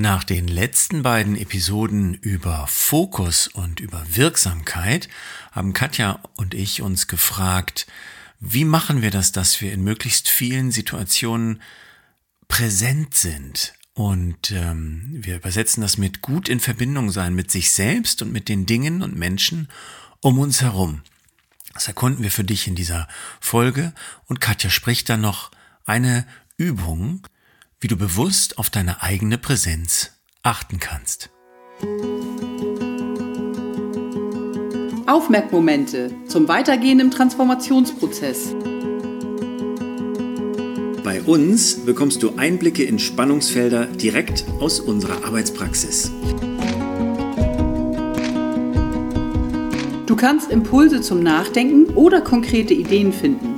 Nach den letzten beiden Episoden über Fokus und über Wirksamkeit haben Katja und ich uns gefragt, wie machen wir das, dass wir in möglichst vielen Situationen präsent sind? Und ähm, wir übersetzen das mit gut in Verbindung sein mit sich selbst und mit den Dingen und Menschen um uns herum. Das erkunden wir für dich in dieser Folge. Und Katja spricht dann noch eine Übung, wie du bewusst auf deine eigene Präsenz achten kannst. Aufmerkmomente zum Weitergehen im Transformationsprozess. Bei uns bekommst du Einblicke in Spannungsfelder direkt aus unserer Arbeitspraxis. Du kannst Impulse zum Nachdenken oder konkrete Ideen finden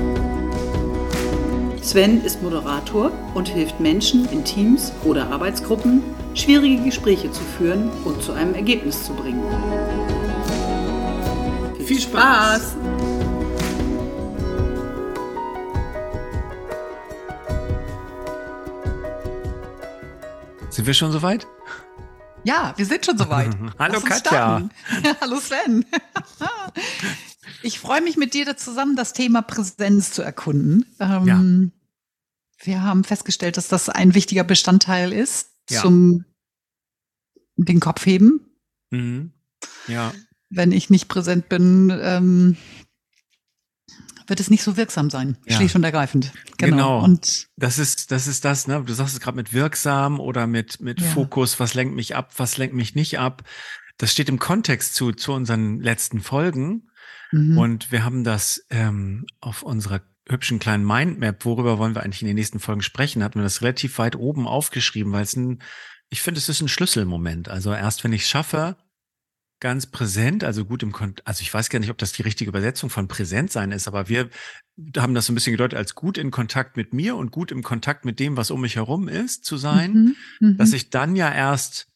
Sven ist Moderator und hilft Menschen in Teams oder Arbeitsgruppen, schwierige Gespräche zu führen und zu einem Ergebnis zu bringen. Viel Spaß! Sind wir schon soweit? Ja, wir sind schon soweit. Hallo Katja. hallo Sven. Ich freue mich mit dir zusammen, das Thema Präsenz zu erkunden. Ähm, ja. Wir haben festgestellt, dass das ein wichtiger Bestandteil ist ja. zum den Kopf heben. Mhm. Ja. Wenn ich nicht präsent bin, ähm, wird es nicht so wirksam sein, ja. schlicht und ergreifend. Genau. genau. Und das ist, das ist das, ne? Du sagst es gerade mit wirksam oder mit, mit ja. Fokus, was lenkt mich ab, was lenkt mich nicht ab. Das steht im Kontext zu, zu unseren letzten Folgen. Mhm. Und wir haben das ähm, auf unserer hübschen kleinen Mindmap, worüber wollen wir eigentlich in den nächsten Folgen sprechen, hatten wir das relativ weit oben aufgeschrieben, weil es ein, ich finde, es ist ein Schlüsselmoment. Also erst wenn ich es schaffe, ganz präsent, also gut im Kon also ich weiß gar nicht, ob das die richtige Übersetzung von präsent sein ist, aber wir haben das so ein bisschen gedeutet als gut in Kontakt mit mir und gut im Kontakt mit dem, was um mich herum ist, zu sein, mhm, dass mhm. ich dann ja erst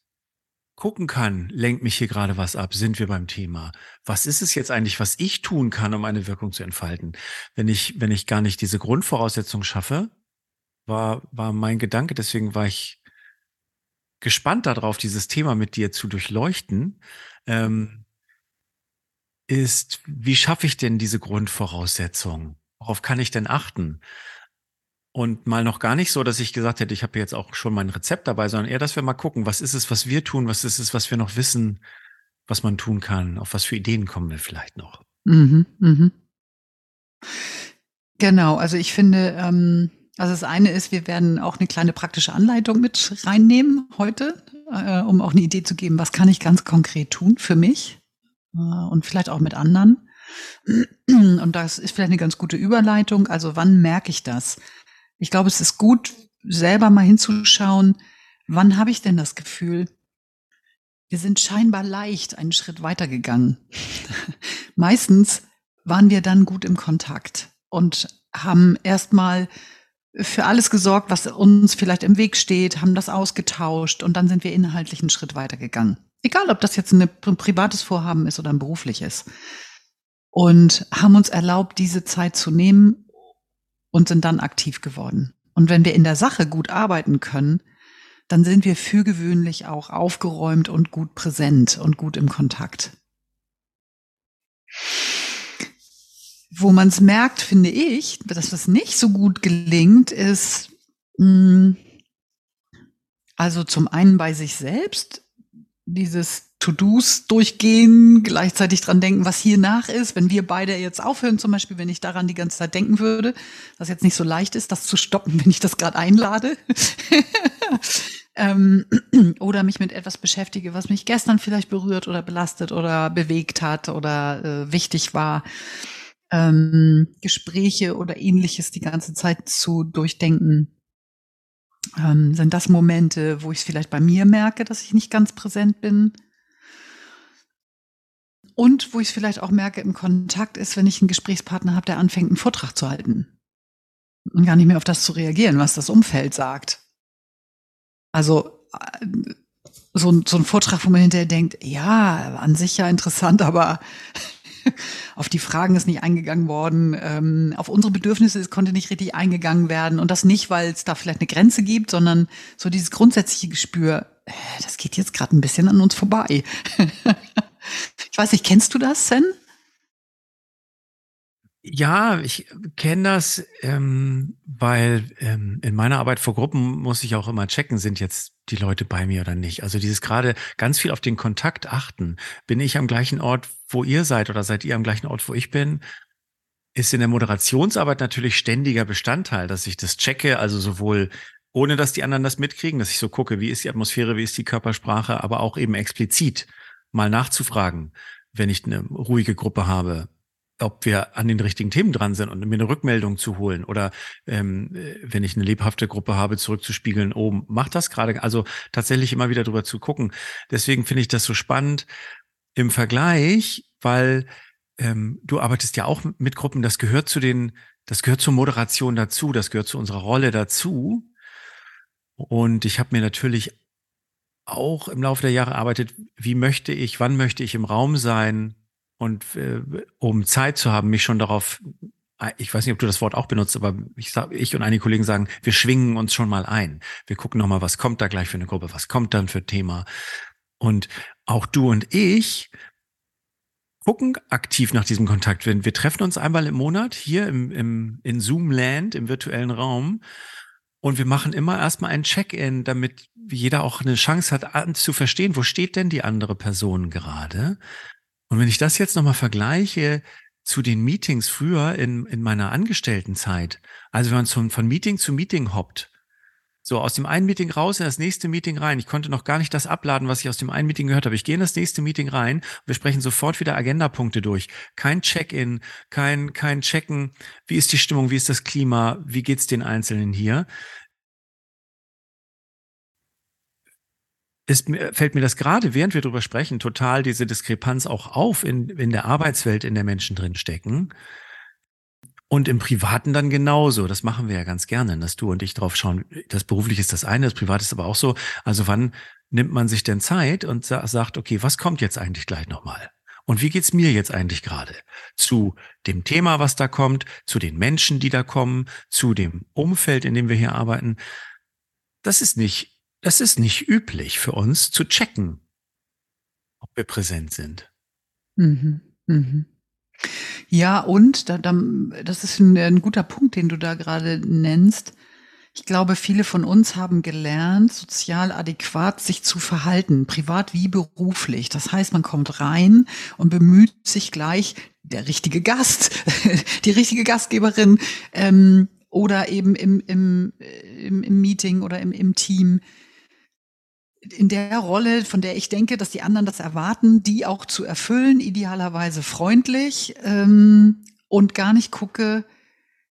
gucken kann, lenkt mich hier gerade was ab, sind wir beim Thema. Was ist es jetzt eigentlich, was ich tun kann, um eine Wirkung zu entfalten? Wenn ich, wenn ich gar nicht diese Grundvoraussetzung schaffe, war, war mein Gedanke, deswegen war ich gespannt darauf, dieses Thema mit dir zu durchleuchten, ähm, ist, wie schaffe ich denn diese Grundvoraussetzung? Worauf kann ich denn achten? Und mal noch gar nicht so, dass ich gesagt hätte, ich habe jetzt auch schon mein Rezept dabei, sondern eher, dass wir mal gucken, was ist es, was wir tun, was ist es, was wir noch wissen, was man tun kann, auf was für Ideen kommen wir vielleicht noch. Mhm, mhm. Genau, also ich finde, ähm, also das eine ist, wir werden auch eine kleine praktische Anleitung mit reinnehmen heute, äh, um auch eine Idee zu geben, was kann ich ganz konkret tun für mich äh, und vielleicht auch mit anderen. Und das ist vielleicht eine ganz gute Überleitung. Also wann merke ich das? Ich glaube, es ist gut, selber mal hinzuschauen, wann habe ich denn das Gefühl, wir sind scheinbar leicht einen Schritt weitergegangen. Meistens waren wir dann gut im Kontakt und haben erstmal für alles gesorgt, was uns vielleicht im Weg steht, haben das ausgetauscht und dann sind wir inhaltlich einen Schritt weitergegangen. Egal, ob das jetzt ein privates Vorhaben ist oder ein berufliches. Und haben uns erlaubt, diese Zeit zu nehmen, und sind dann aktiv geworden. Und wenn wir in der Sache gut arbeiten können, dann sind wir für gewöhnlich auch aufgeräumt und gut präsent und gut im Kontakt. Wo man es merkt, finde ich, dass das nicht so gut gelingt, ist, mh, hm, also zum einen bei sich selbst, dieses To-Dos durchgehen, gleichzeitig dran denken, was hier nach ist. Wenn wir beide jetzt aufhören, zum Beispiel, wenn ich daran die ganze Zeit denken würde, was jetzt nicht so leicht ist, das zu stoppen, wenn ich das gerade einlade. ähm, oder mich mit etwas beschäftige, was mich gestern vielleicht berührt oder belastet oder bewegt hat oder äh, wichtig war. Ähm, Gespräche oder ähnliches die ganze Zeit zu durchdenken. Ähm, sind das Momente, wo ich es vielleicht bei mir merke, dass ich nicht ganz präsent bin? Und wo ich es vielleicht auch merke im Kontakt ist, wenn ich einen Gesprächspartner habe, der anfängt, einen Vortrag zu halten und gar nicht mehr auf das zu reagieren, was das Umfeld sagt. Also äh, so, ein, so ein Vortrag, wo man hinterher denkt, ja, an sich ja interessant, aber auf die Fragen ist nicht eingegangen worden, ähm, auf unsere Bedürfnisse ist, konnte nicht richtig eingegangen werden und das nicht, weil es da vielleicht eine Grenze gibt, sondern so dieses grundsätzliche Gespür, äh, das geht jetzt gerade ein bisschen an uns vorbei. ich weiß nicht, kennst du das, Sen? Ja, ich kenne das, ähm, weil ähm, in meiner Arbeit vor Gruppen muss ich auch immer checken, sind jetzt die Leute bei mir oder nicht. Also dieses gerade ganz viel auf den Kontakt achten. Bin ich am gleichen Ort, wo ihr seid oder seid ihr am gleichen Ort, wo ich bin? Ist in der Moderationsarbeit natürlich ständiger Bestandteil, dass ich das checke, also sowohl ohne dass die anderen das mitkriegen, dass ich so gucke, wie ist die Atmosphäre, wie ist die Körpersprache, aber auch eben explizit mal nachzufragen, wenn ich eine ruhige Gruppe habe ob wir an den richtigen Themen dran sind und mir eine Rückmeldung zu holen oder ähm, wenn ich eine lebhafte Gruppe habe, zurückzuspiegeln, oh, macht das gerade? Also tatsächlich immer wieder drüber zu gucken. Deswegen finde ich das so spannend im Vergleich, weil ähm, du arbeitest ja auch mit Gruppen, das gehört zu den, das gehört zur Moderation dazu, das gehört zu unserer Rolle dazu. Und ich habe mir natürlich auch im Laufe der Jahre arbeitet, wie möchte ich, wann möchte ich im Raum sein, und äh, um Zeit zu haben, mich schon darauf, äh, ich weiß nicht, ob du das Wort auch benutzt, aber ich, sag, ich und einige Kollegen sagen, wir schwingen uns schon mal ein. Wir gucken nochmal, was kommt da gleich für eine Gruppe, was kommt dann für Thema. Und auch du und ich gucken aktiv nach diesem Kontakt. Wir, wir treffen uns einmal im Monat hier im, im, in Zoom-Land, im virtuellen Raum. Und wir machen immer erstmal ein Check-in, damit jeder auch eine Chance hat, zu verstehen, wo steht denn die andere Person gerade? Und wenn ich das jetzt nochmal vergleiche zu den Meetings früher in, in meiner Angestelltenzeit, also wenn man von, von Meeting zu Meeting hoppt, so aus dem einen Meeting raus in das nächste Meeting rein. Ich konnte noch gar nicht das abladen, was ich aus dem einen Meeting gehört habe. Ich gehe in das nächste Meeting rein. Wir sprechen sofort wieder Agendapunkte durch. Kein Check-in, kein, kein Checken. Wie ist die Stimmung? Wie ist das Klima? Wie geht's den Einzelnen hier? ist, fällt mir das gerade, während wir drüber sprechen, total diese Diskrepanz auch auf in, in der Arbeitswelt, in der Menschen drin stecken. Und im Privaten dann genauso. Das machen wir ja ganz gerne, dass du und ich drauf schauen. Das berufliche ist das eine, das private ist aber auch so. Also wann nimmt man sich denn Zeit und sagt, okay, was kommt jetzt eigentlich gleich nochmal? Und wie geht's mir jetzt eigentlich gerade? Zu dem Thema, was da kommt, zu den Menschen, die da kommen, zu dem Umfeld, in dem wir hier arbeiten. Das ist nicht es ist nicht üblich für uns zu checken, ob wir präsent sind. Mhm. Mhm. Ja, und da, da, das ist ein, ein guter Punkt, den du da gerade nennst. Ich glaube, viele von uns haben gelernt, sozial adäquat sich zu verhalten, privat wie beruflich. Das heißt, man kommt rein und bemüht sich gleich, der richtige Gast, die richtige Gastgeberin ähm, oder eben im, im, im, im Meeting oder im, im Team in der Rolle, von der ich denke, dass die anderen das erwarten, die auch zu erfüllen, idealerweise freundlich ähm, und gar nicht gucke,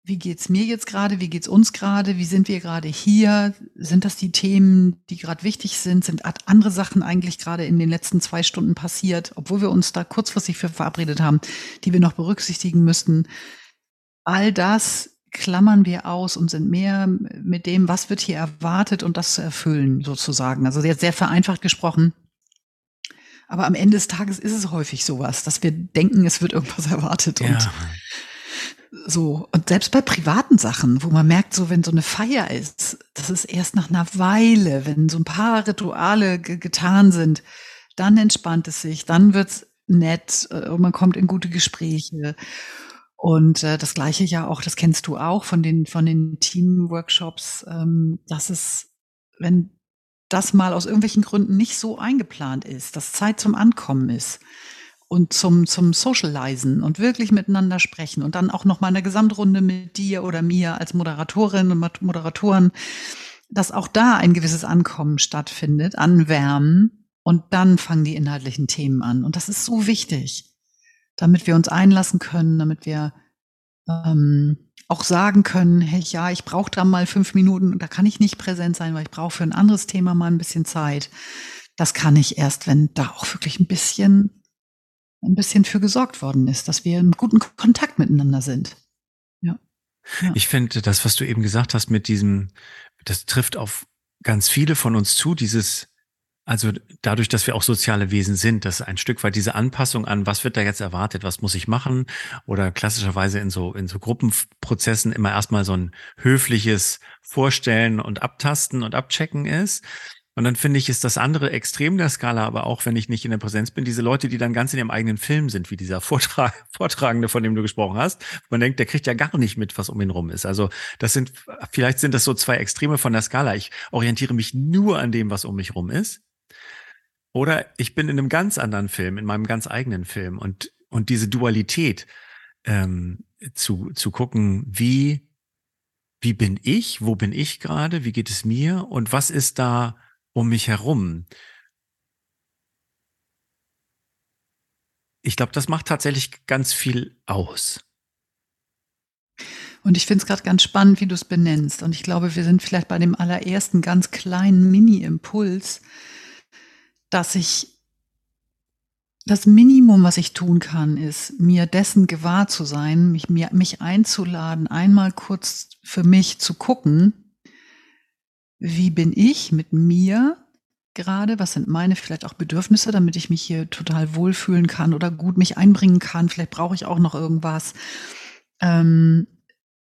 wie geht's mir jetzt gerade, wie geht's uns gerade, wie sind wir gerade hier, sind das die Themen, die gerade wichtig sind, sind andere Sachen eigentlich gerade in den letzten zwei Stunden passiert, obwohl wir uns da kurzfristig für verabredet haben, die wir noch berücksichtigen müssten. All das klammern wir aus und sind mehr mit dem, was wird hier erwartet und das zu erfüllen, sozusagen. Also jetzt sehr vereinfacht gesprochen. Aber am Ende des Tages ist es häufig sowas, dass wir denken, es wird irgendwas erwartet und ja. so. Und selbst bei privaten Sachen, wo man merkt, so wenn so eine Feier ist, das ist erst nach einer Weile, wenn so ein paar Rituale getan sind, dann entspannt es sich, dann wird's nett äh, und man kommt in gute Gespräche. Und äh, das gleiche ja auch, das kennst du auch von den, von den Team-Workshops, ähm, dass es, wenn das mal aus irgendwelchen Gründen nicht so eingeplant ist, dass Zeit zum Ankommen ist und zum, zum Socializen und wirklich miteinander sprechen und dann auch noch mal eine Gesamtrunde mit dir oder mir als Moderatorin und Moderatoren, dass auch da ein gewisses Ankommen stattfindet, anwärmen und dann fangen die inhaltlichen Themen an. Und das ist so wichtig damit wir uns einlassen können, damit wir ähm, auch sagen können, hey, ja, ich brauche da mal fünf Minuten, da kann ich nicht präsent sein, weil ich brauche für ein anderes Thema mal ein bisschen Zeit. Das kann ich erst, wenn da auch wirklich ein bisschen ein bisschen für gesorgt worden ist, dass wir in guten Kontakt miteinander sind. Ja. ja. Ich finde, das, was du eben gesagt hast mit diesem, das trifft auf ganz viele von uns zu, dieses, also dadurch, dass wir auch soziale Wesen sind, dass ein Stück weit diese Anpassung an, was wird da jetzt erwartet, was muss ich machen? Oder klassischerweise in so, in so Gruppenprozessen immer erstmal so ein höfliches Vorstellen und Abtasten und Abchecken ist. Und dann finde ich, ist das andere Extrem der Skala, aber auch wenn ich nicht in der Präsenz bin, diese Leute, die dann ganz in ihrem eigenen Film sind, wie dieser Vortrag, Vortragende, von dem du gesprochen hast. Man denkt, der kriegt ja gar nicht mit, was um ihn rum ist. Also das sind, vielleicht sind das so zwei Extreme von der Skala. Ich orientiere mich nur an dem, was um mich rum ist. Oder ich bin in einem ganz anderen Film, in meinem ganz eigenen Film. Und, und diese Dualität ähm, zu, zu gucken, wie, wie bin ich, wo bin ich gerade, wie geht es mir und was ist da um mich herum. Ich glaube, das macht tatsächlich ganz viel aus. Und ich finde es gerade ganz spannend, wie du es benennst. Und ich glaube, wir sind vielleicht bei dem allerersten ganz kleinen Mini-Impuls, dass ich das Minimum, was ich tun kann, ist, mir dessen gewahr zu sein, mich, mir, mich einzuladen, einmal kurz für mich zu gucken, wie bin ich mit mir gerade, was sind meine vielleicht auch Bedürfnisse, damit ich mich hier total wohlfühlen kann oder gut mich einbringen kann. Vielleicht brauche ich auch noch irgendwas. Ähm,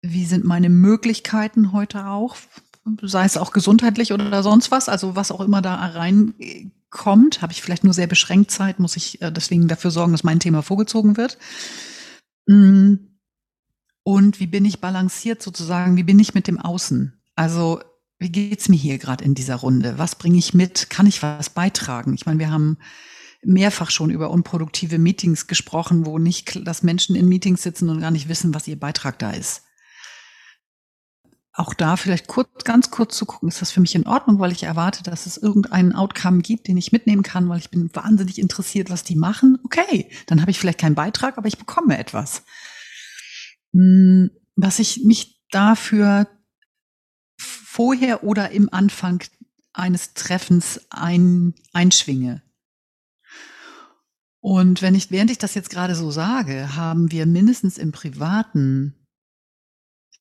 wie sind meine Möglichkeiten heute auch, sei es auch gesundheitlich oder sonst was, also was auch immer da reinkommt, habe ich vielleicht nur sehr beschränkt Zeit, muss ich äh, deswegen dafür sorgen, dass mein Thema vorgezogen wird. Mm. Und wie bin ich balanciert sozusagen, wie bin ich mit dem Außen? Also wie geht's mir hier gerade in dieser Runde? Was bringe ich mit? Kann ich was beitragen? Ich meine, wir haben mehrfach schon über unproduktive Meetings gesprochen, wo nicht, dass Menschen in Meetings sitzen und gar nicht wissen, was ihr Beitrag da ist. Auch da vielleicht kurz, ganz kurz zu gucken, ist das für mich in Ordnung, weil ich erwarte, dass es irgendeinen Outcome gibt, den ich mitnehmen kann, weil ich bin wahnsinnig interessiert, was die machen. Okay, dann habe ich vielleicht keinen Beitrag, aber ich bekomme etwas. Hm, was ich mich dafür vorher oder im Anfang eines Treffens ein, einschwinge. Und wenn ich, während ich das jetzt gerade so sage, haben wir mindestens im Privaten,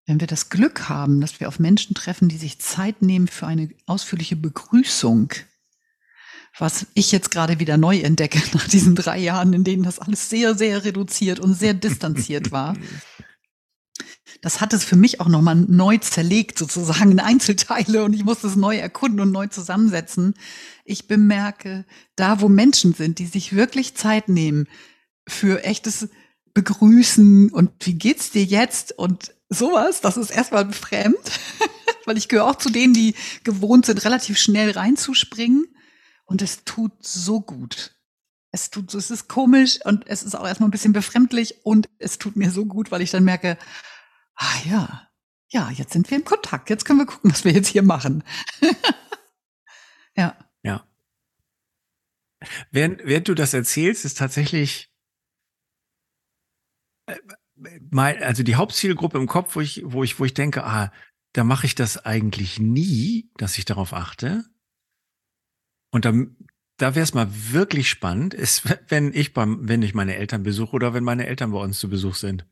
wenn wir das Glück haben, dass wir auf Menschen treffen, die sich Zeit nehmen für eine ausführliche Begrüßung, was ich jetzt gerade wieder neu entdecke nach diesen drei Jahren, in denen das alles sehr, sehr reduziert und sehr distanziert war, das hat es für mich auch nochmal neu zerlegt, sozusagen in Einzelteile und ich musste es neu erkunden und neu zusammensetzen. Ich bemerke, da wo Menschen sind, die sich wirklich Zeit nehmen für echtes Begrüßen und wie geht's dir jetzt und sowas, das ist erstmal fremd, weil ich gehöre auch zu denen, die gewohnt sind, relativ schnell reinzuspringen und es tut so gut. Es tut, es ist komisch und es ist auch erstmal ein bisschen befremdlich und es tut mir so gut, weil ich dann merke, ah ja, ja, jetzt sind wir im Kontakt. Jetzt können wir gucken, was wir jetzt hier machen. ja. Ja. Während, während du das erzählst, ist tatsächlich äh, mein, also die Hauptzielgruppe im Kopf, wo ich, wo ich, wo ich denke, ah, da mache ich das eigentlich nie, dass ich darauf achte. Und dann, da wäre es mal wirklich spannend, ist, wenn ich beim, wenn ich meine Eltern besuche oder wenn meine Eltern bei uns zu Besuch sind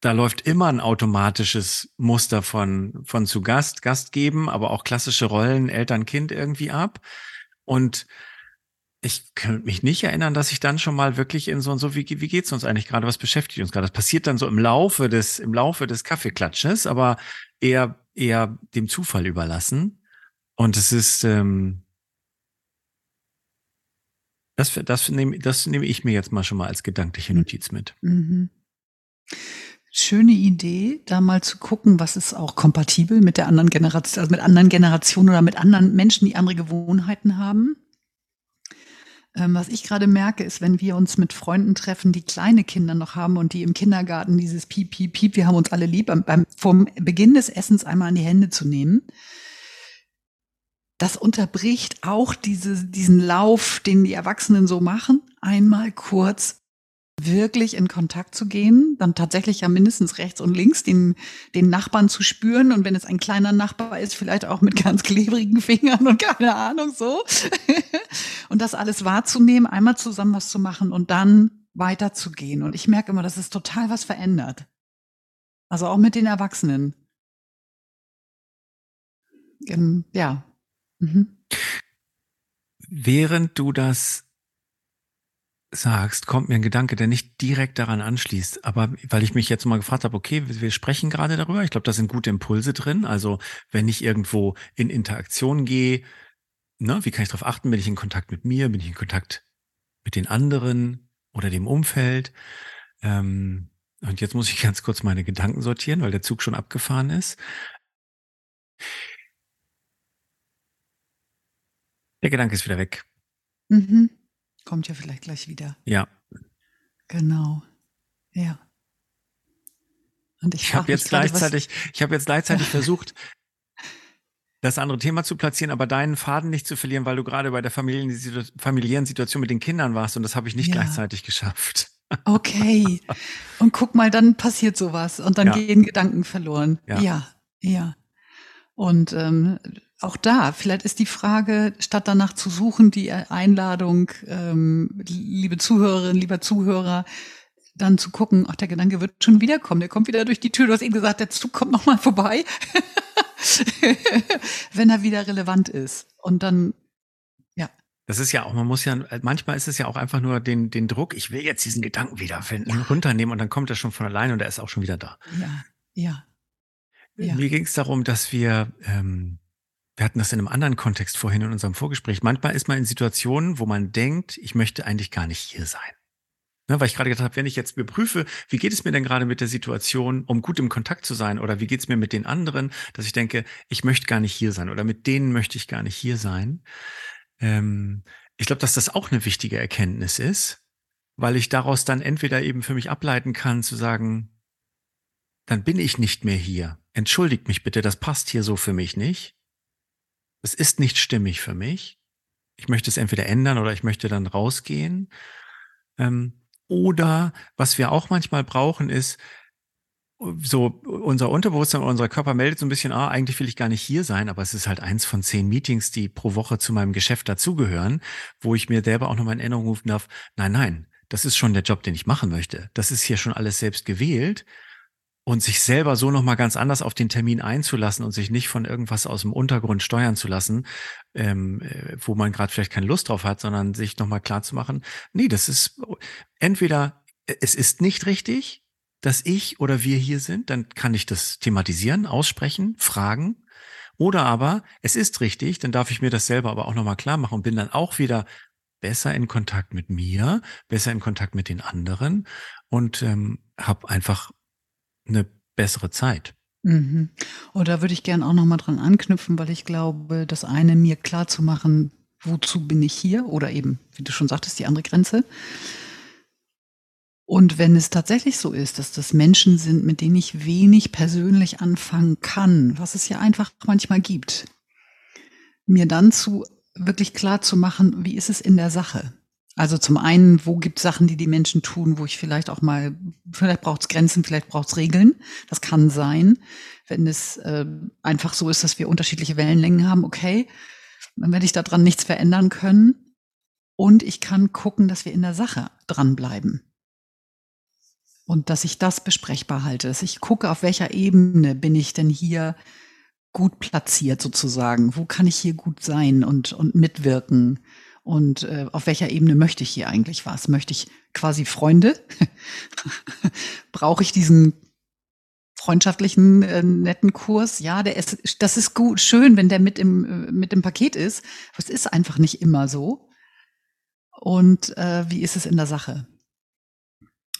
da läuft immer ein automatisches Muster von, von zu Gast, Gast geben, aber auch klassische Rollen Eltern-Kind irgendwie ab. Und ich könnte mich nicht erinnern, dass ich dann schon mal wirklich in so und so, wie, wie geht's uns eigentlich gerade, was beschäftigt uns gerade? Das passiert dann so im Laufe des, im Laufe des Kaffeeklatsches, aber eher, eher dem Zufall überlassen. Und es ist, ähm, das, das, nehme, das nehme ich mir jetzt mal schon mal als gedankliche Notiz mit. Mhm schöne Idee, da mal zu gucken, was ist auch kompatibel mit der anderen Generation, also mit anderen Generationen oder mit anderen Menschen, die andere Gewohnheiten haben. Ähm, was ich gerade merke, ist, wenn wir uns mit Freunden treffen, die kleine Kinder noch haben und die im Kindergarten dieses Piep, Piep, Piep, wir haben uns alle lieb, beim, beim, vom Beginn des Essens einmal an die Hände zu nehmen. Das unterbricht auch diese, diesen Lauf, den die Erwachsenen so machen. Einmal kurz wirklich in Kontakt zu gehen, dann tatsächlich ja mindestens rechts und links den, den Nachbarn zu spüren und wenn es ein kleiner Nachbar ist, vielleicht auch mit ganz klebrigen Fingern und keine Ahnung so. und das alles wahrzunehmen, einmal zusammen was zu machen und dann weiterzugehen. Und ich merke immer, dass es total was verändert. Also auch mit den Erwachsenen. Ähm, ja. Mhm. Während du das sagst, kommt mir ein Gedanke, der nicht direkt daran anschließt. Aber weil ich mich jetzt mal gefragt habe, okay, wir sprechen gerade darüber. Ich glaube, da sind gute Impulse drin. Also wenn ich irgendwo in Interaktion gehe, ne, wie kann ich darauf achten? Bin ich in Kontakt mit mir? Bin ich in Kontakt mit den anderen oder dem Umfeld? Ähm, und jetzt muss ich ganz kurz meine Gedanken sortieren, weil der Zug schon abgefahren ist. Der Gedanke ist wieder weg. Mhm. Kommt ja vielleicht gleich wieder. Ja. Genau. Ja. Und ich, ich habe jetzt gleichzeitig, ich habe jetzt gleichzeitig versucht, das andere Thema zu platzieren, aber deinen Faden nicht zu verlieren, weil du gerade bei der familiären Situation mit den Kindern warst und das habe ich nicht ja. gleichzeitig geschafft. Okay. Und guck mal, dann passiert sowas und dann ja. gehen Gedanken verloren. Ja, ja. ja. Und ähm, auch da, vielleicht ist die Frage, statt danach zu suchen, die Einladung, ähm, liebe Zuhörerinnen, lieber Zuhörer, dann zu gucken, ach, der Gedanke wird schon wiederkommen, der kommt wieder durch die Tür. Du hast eben gesagt, der Zug kommt nochmal vorbei, wenn er wieder relevant ist. Und dann, ja. Das ist ja auch, man muss ja, manchmal ist es ja auch einfach nur den, den Druck, ich will jetzt diesen Gedanken wiederfinden, ja. runternehmen und dann kommt er schon von alleine und er ist auch schon wieder da. Ja, ja. ja. Mir ging es darum, dass wir, ähm, wir hatten das in einem anderen Kontext vorhin in unserem Vorgespräch. Manchmal ist man in Situationen, wo man denkt, ich möchte eigentlich gar nicht hier sein. Ne, weil ich gerade gedacht habe, wenn ich jetzt überprüfe, wie geht es mir denn gerade mit der Situation, um gut im Kontakt zu sein, oder wie geht es mir mit den anderen, dass ich denke, ich möchte gar nicht hier sein oder mit denen möchte ich gar nicht hier sein. Ähm, ich glaube, dass das auch eine wichtige Erkenntnis ist, weil ich daraus dann entweder eben für mich ableiten kann, zu sagen, dann bin ich nicht mehr hier. Entschuldigt mich bitte, das passt hier so für mich nicht es ist nicht stimmig für mich. Ich möchte es entweder ändern oder ich möchte dann rausgehen. Ähm, oder was wir auch manchmal brauchen, ist, so unser Unterbewusstsein, unser Körper meldet so ein bisschen, ah, eigentlich will ich gar nicht hier sein, aber es ist halt eins von zehn Meetings, die pro Woche zu meinem Geschäft dazugehören, wo ich mir selber auch nochmal in Erinnerung rufen darf, nein, nein, das ist schon der Job, den ich machen möchte. Das ist hier schon alles selbst gewählt und sich selber so nochmal ganz anders auf den Termin einzulassen und sich nicht von irgendwas aus dem Untergrund steuern zu lassen, ähm, äh, wo man gerade vielleicht keine Lust drauf hat, sondern sich nochmal klar zu machen, nee, das ist entweder äh, es ist nicht richtig, dass ich oder wir hier sind, dann kann ich das thematisieren, aussprechen, fragen. Oder aber es ist richtig, dann darf ich mir das selber aber auch nochmal klar machen und bin dann auch wieder besser in Kontakt mit mir, besser in Kontakt mit den anderen und ähm, habe einfach eine bessere Zeit. Mhm. Und da würde ich gerne auch nochmal dran anknüpfen, weil ich glaube, das eine mir klar zu machen, wozu bin ich hier oder eben, wie du schon sagtest, die andere Grenze. Und wenn es tatsächlich so ist, dass das Menschen sind, mit denen ich wenig persönlich anfangen kann, was es ja einfach manchmal gibt, mir dann zu wirklich klar zu machen, wie ist es in der Sache? Also zum einen, wo gibt es Sachen, die die Menschen tun, wo ich vielleicht auch mal, vielleicht braucht es Grenzen, vielleicht braucht es Regeln. Das kann sein, wenn es äh, einfach so ist, dass wir unterschiedliche Wellenlängen haben. Okay, dann werde ich daran nichts verändern können. Und ich kann gucken, dass wir in der Sache dranbleiben. Und dass ich das besprechbar halte. Dass ich gucke, auf welcher Ebene bin ich denn hier gut platziert sozusagen. Wo kann ich hier gut sein und, und mitwirken? Und äh, auf welcher Ebene möchte ich hier eigentlich was? Möchte ich quasi Freunde? Brauche ich diesen freundschaftlichen äh, netten Kurs? Ja, der ist, das ist gut, schön, wenn der mit im äh, mit dem Paket ist. Aber es ist einfach nicht immer so. Und äh, wie ist es in der Sache?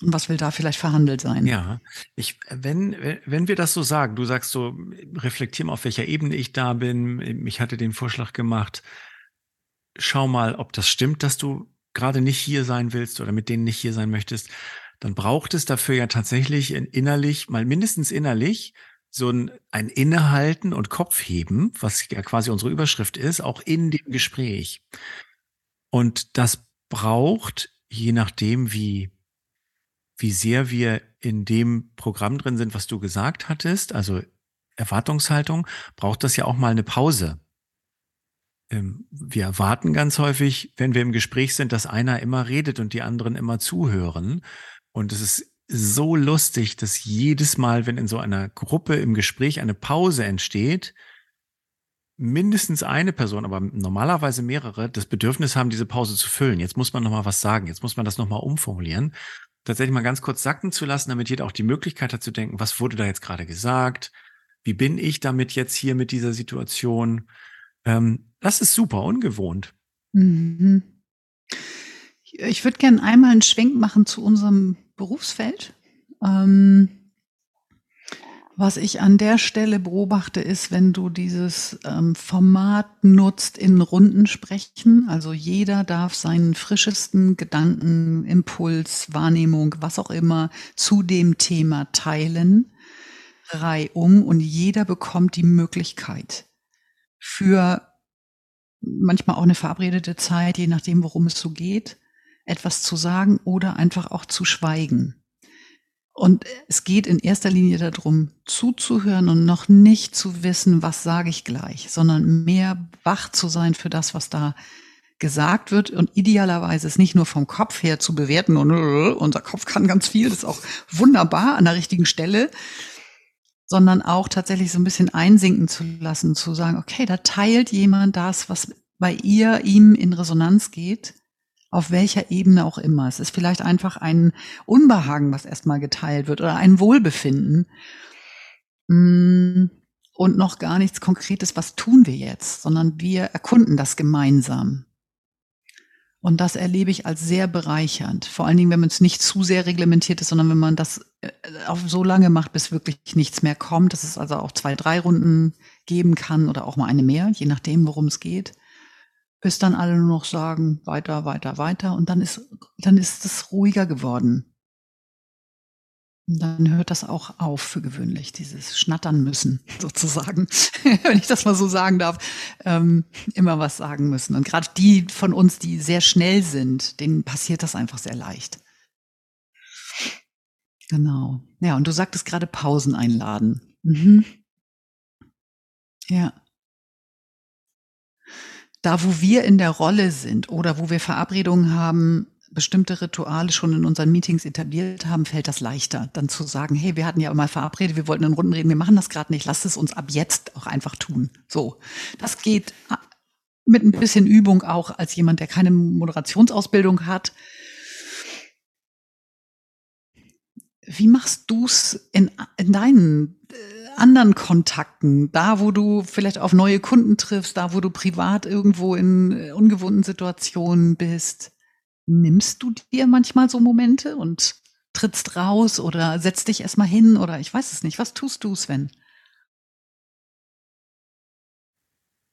Und was will da vielleicht verhandelt sein? Ja, ich, wenn, wenn wir das so sagen, du sagst so, reflektier mal, auf welcher Ebene ich da bin. Ich hatte den Vorschlag gemacht, schau mal, ob das stimmt, dass du gerade nicht hier sein willst oder mit denen nicht hier sein möchtest, dann braucht es dafür ja tatsächlich innerlich, mal mindestens innerlich, so ein, ein Innehalten und Kopfheben, was ja quasi unsere Überschrift ist, auch in dem Gespräch. Und das braucht, je nachdem, wie wie sehr wir in dem Programm drin sind, was du gesagt hattest, also Erwartungshaltung, braucht das ja auch mal eine Pause. Ähm, wir erwarten ganz häufig, wenn wir im Gespräch sind, dass einer immer redet und die anderen immer zuhören. Und es ist so lustig, dass jedes Mal, wenn in so einer Gruppe im Gespräch eine Pause entsteht, mindestens eine Person, aber normalerweise mehrere, das Bedürfnis haben, diese Pause zu füllen. Jetzt muss man noch mal was sagen. Jetzt muss man das noch mal umformulieren. Tatsächlich mal ganz kurz sacken zu lassen, damit jeder auch die Möglichkeit hat zu denken, was wurde da jetzt gerade gesagt? Wie bin ich damit jetzt hier mit dieser Situation? Ähm, das ist super ungewohnt. Mhm. Ich würde gerne einmal einen Schwenk machen zu unserem Berufsfeld. Ähm, was ich an der Stelle beobachte, ist, wenn du dieses ähm, Format nutzt in Runden sprechen, also jeder darf seinen frischesten Gedanken, Impuls, Wahrnehmung, was auch immer zu dem Thema teilen, reihum und jeder bekommt die Möglichkeit für manchmal auch eine verabredete Zeit, je nachdem, worum es so geht, etwas zu sagen oder einfach auch zu schweigen. Und es geht in erster Linie darum, zuzuhören und noch nicht zu wissen, was sage ich gleich, sondern mehr wach zu sein für das, was da gesagt wird und idealerweise es nicht nur vom Kopf her zu bewerten und unser Kopf kann ganz viel, das ist auch wunderbar an der richtigen Stelle, sondern auch tatsächlich so ein bisschen einsinken zu lassen, zu sagen, okay, da teilt jemand das, was bei ihr, ihm in Resonanz geht auf welcher Ebene auch immer. Es ist vielleicht einfach ein Unbehagen, was erstmal geteilt wird oder ein Wohlbefinden. Mm, und noch gar nichts Konkretes, was tun wir jetzt, sondern wir erkunden das gemeinsam. Und das erlebe ich als sehr bereichernd. Vor allen Dingen, wenn man es nicht zu sehr reglementiert ist, sondern wenn man das äh, auf so lange macht, bis wirklich nichts mehr kommt, dass es also auch zwei, drei Runden geben kann oder auch mal eine mehr, je nachdem, worum es geht bis dann alle nur noch sagen, weiter, weiter, weiter. Und dann ist, dann ist es ruhiger geworden. Dann hört das auch auf für gewöhnlich, dieses Schnattern müssen, sozusagen, wenn ich das mal so sagen darf, ähm, immer was sagen müssen. Und gerade die von uns, die sehr schnell sind, denen passiert das einfach sehr leicht. Genau. Ja, und du sagtest gerade Pausen einladen. Mhm. Ja da, wo wir in der Rolle sind oder wo wir Verabredungen haben, bestimmte Rituale schon in unseren Meetings etabliert haben, fällt das leichter, dann zu sagen, hey, wir hatten ja mal verabredet, wir wollten in Runden reden, wir machen das gerade nicht, lasst es uns ab jetzt auch einfach tun. So, das geht mit ein bisschen Übung auch als jemand, der keine Moderationsausbildung hat. Wie machst du's in, in deinen äh, anderen Kontakten, da wo du vielleicht auf neue Kunden triffst, da wo du privat irgendwo in äh, ungewohnten Situationen bist, nimmst du dir manchmal so Momente und trittst raus oder setzt dich erstmal hin oder ich weiß es nicht. Was tust du, Sven?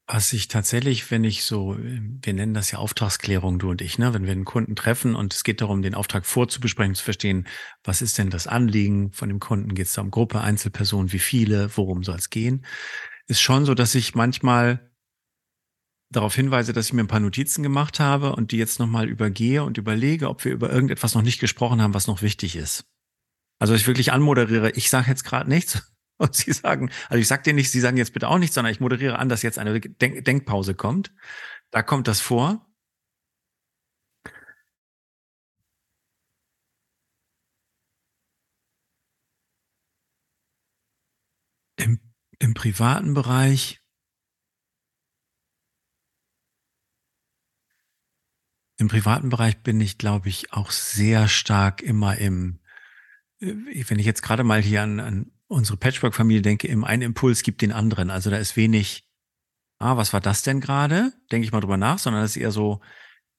Was ich tatsächlich, wenn ich so, wir nennen das ja Auftragsklärung, du und ich, ne, wenn wir einen Kunden treffen und es geht darum, den Auftrag vorzubesprechen, zu verstehen, was ist denn das Anliegen von dem Kunden? Geht es da um Gruppe, Einzelpersonen, wie viele, worum soll es gehen? Ist schon so, dass ich manchmal darauf hinweise, dass ich mir ein paar Notizen gemacht habe und die jetzt nochmal übergehe und überlege, ob wir über irgendetwas noch nicht gesprochen haben, was noch wichtig ist. Also ich wirklich anmoderiere, ich sage jetzt gerade nichts, und sie sagen, also ich sage dir nicht, sie sagen jetzt bitte auch nichts, sondern ich moderiere an, dass jetzt eine Denk Denkpause kommt. Da kommt das vor. Im, im privaten Bereich Im privaten Bereich bin ich, glaube ich, auch sehr stark immer im, äh, wenn ich jetzt gerade mal hier an, an unsere Patchwork-Familie denke, im einen Impuls gibt den anderen. Also da ist wenig, ah, was war das denn gerade? Denke ich mal drüber nach, sondern es ist eher so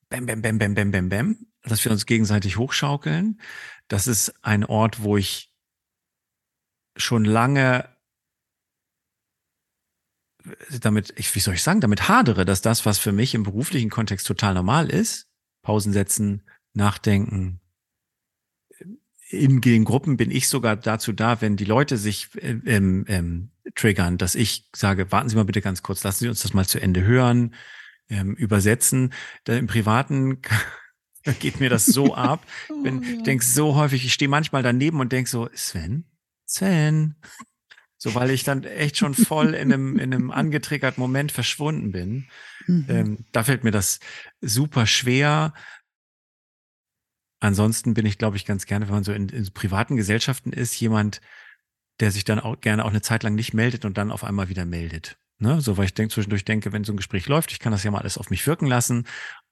bam, bam, bam, bam, bam, bam, bam, dass wir uns gegenseitig hochschaukeln. Das ist ein Ort, wo ich schon lange damit, ich, wie soll ich sagen, damit hadere, dass das, was für mich im beruflichen Kontext total normal ist, Pausen setzen, nachdenken, in den Gruppen bin ich sogar dazu da, wenn die Leute sich äh, ähm, ähm, triggern, dass ich sage, warten Sie mal bitte ganz kurz, lassen Sie uns das mal zu Ende hören, ähm, übersetzen. Da Im Privaten geht mir das so ab. Ich, bin, oh, ja. ich denke so häufig, ich stehe manchmal daneben und denke so, Sven, Sven. So, weil ich dann echt schon voll in einem, in einem angetriggerten Moment verschwunden bin. Mhm. Ähm, da fällt mir das super schwer. Ansonsten bin ich, glaube ich, ganz gerne, wenn man so in, in privaten Gesellschaften ist, jemand, der sich dann auch gerne auch eine Zeit lang nicht meldet und dann auf einmal wieder meldet. Ne? So, weil ich denk, zwischendurch denke, wenn so ein Gespräch läuft, ich kann das ja mal alles auf mich wirken lassen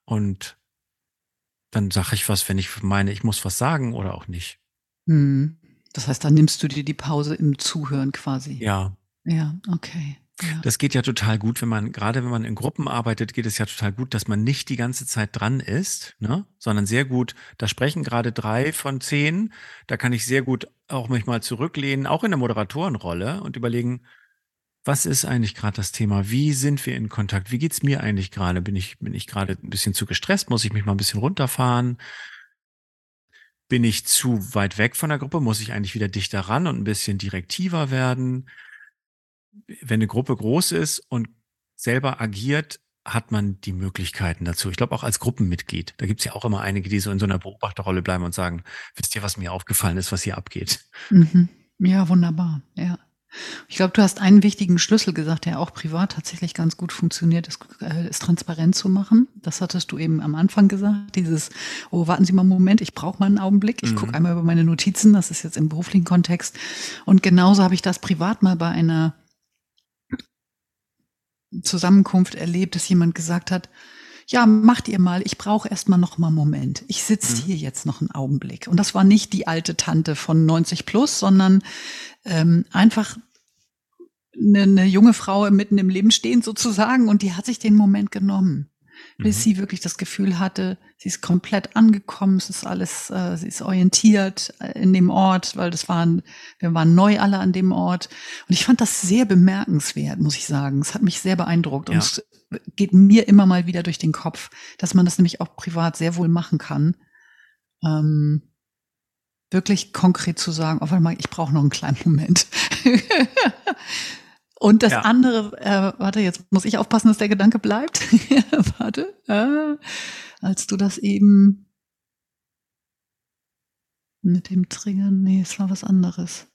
und dann sage ich was, wenn ich meine, ich muss was sagen oder auch nicht. Hm. Das heißt, dann nimmst du dir die Pause im Zuhören quasi. Ja. Ja, okay. Ja. Das geht ja total gut, wenn man, gerade wenn man in Gruppen arbeitet, geht es ja total gut, dass man nicht die ganze Zeit dran ist, ne? sondern sehr gut, da sprechen gerade drei von zehn, da kann ich sehr gut auch mich mal zurücklehnen, auch in der Moderatorenrolle und überlegen, was ist eigentlich gerade das Thema? Wie sind wir in Kontakt? Wie geht's mir eigentlich gerade? Bin ich, bin ich gerade ein bisschen zu gestresst? Muss ich mich mal ein bisschen runterfahren? Bin ich zu weit weg von der Gruppe? Muss ich eigentlich wieder dichter ran und ein bisschen direktiver werden? Wenn eine Gruppe groß ist und selber agiert, hat man die Möglichkeiten dazu. Ich glaube auch als Gruppenmitglied. Da gibt's ja auch immer einige, die so in so einer Beobachterrolle bleiben und sagen, wisst ihr, was mir aufgefallen ist, was hier abgeht? Mhm. Ja, wunderbar. Ja. Ich glaube, du hast einen wichtigen Schlüssel gesagt, der auch privat tatsächlich ganz gut funktioniert, ist, äh, ist transparent zu machen. Das hattest du eben am Anfang gesagt. Dieses, oh, warten Sie mal einen Moment, ich brauche mal einen Augenblick. Ich mhm. gucke einmal über meine Notizen, das ist jetzt im beruflichen Kontext. Und genauso habe ich das privat mal bei einer Zusammenkunft erlebt, dass jemand gesagt hat, ja, macht ihr mal, ich brauche erstmal noch mal einen Moment. Ich sitze mhm. hier jetzt noch einen Augenblick. Und das war nicht die alte Tante von 90 plus, sondern ähm, einfach eine, eine junge Frau mitten im Leben stehend sozusagen und die hat sich den Moment genommen bis mhm. sie wirklich das Gefühl hatte, sie ist komplett angekommen, es ist alles, äh, sie ist orientiert äh, in dem Ort, weil das waren, wir waren neu alle an dem Ort. Und ich fand das sehr bemerkenswert, muss ich sagen. Es hat mich sehr beeindruckt. Ja. Und es geht mir immer mal wieder durch den Kopf, dass man das nämlich auch privat sehr wohl machen kann. Ähm, wirklich konkret zu sagen, oh, warte mal, ich brauche noch einen kleinen Moment. Und das ja. andere, äh, warte, jetzt muss ich aufpassen, dass der Gedanke bleibt. warte, äh, als du das eben mit dem Triggern, nee, es war was anderes.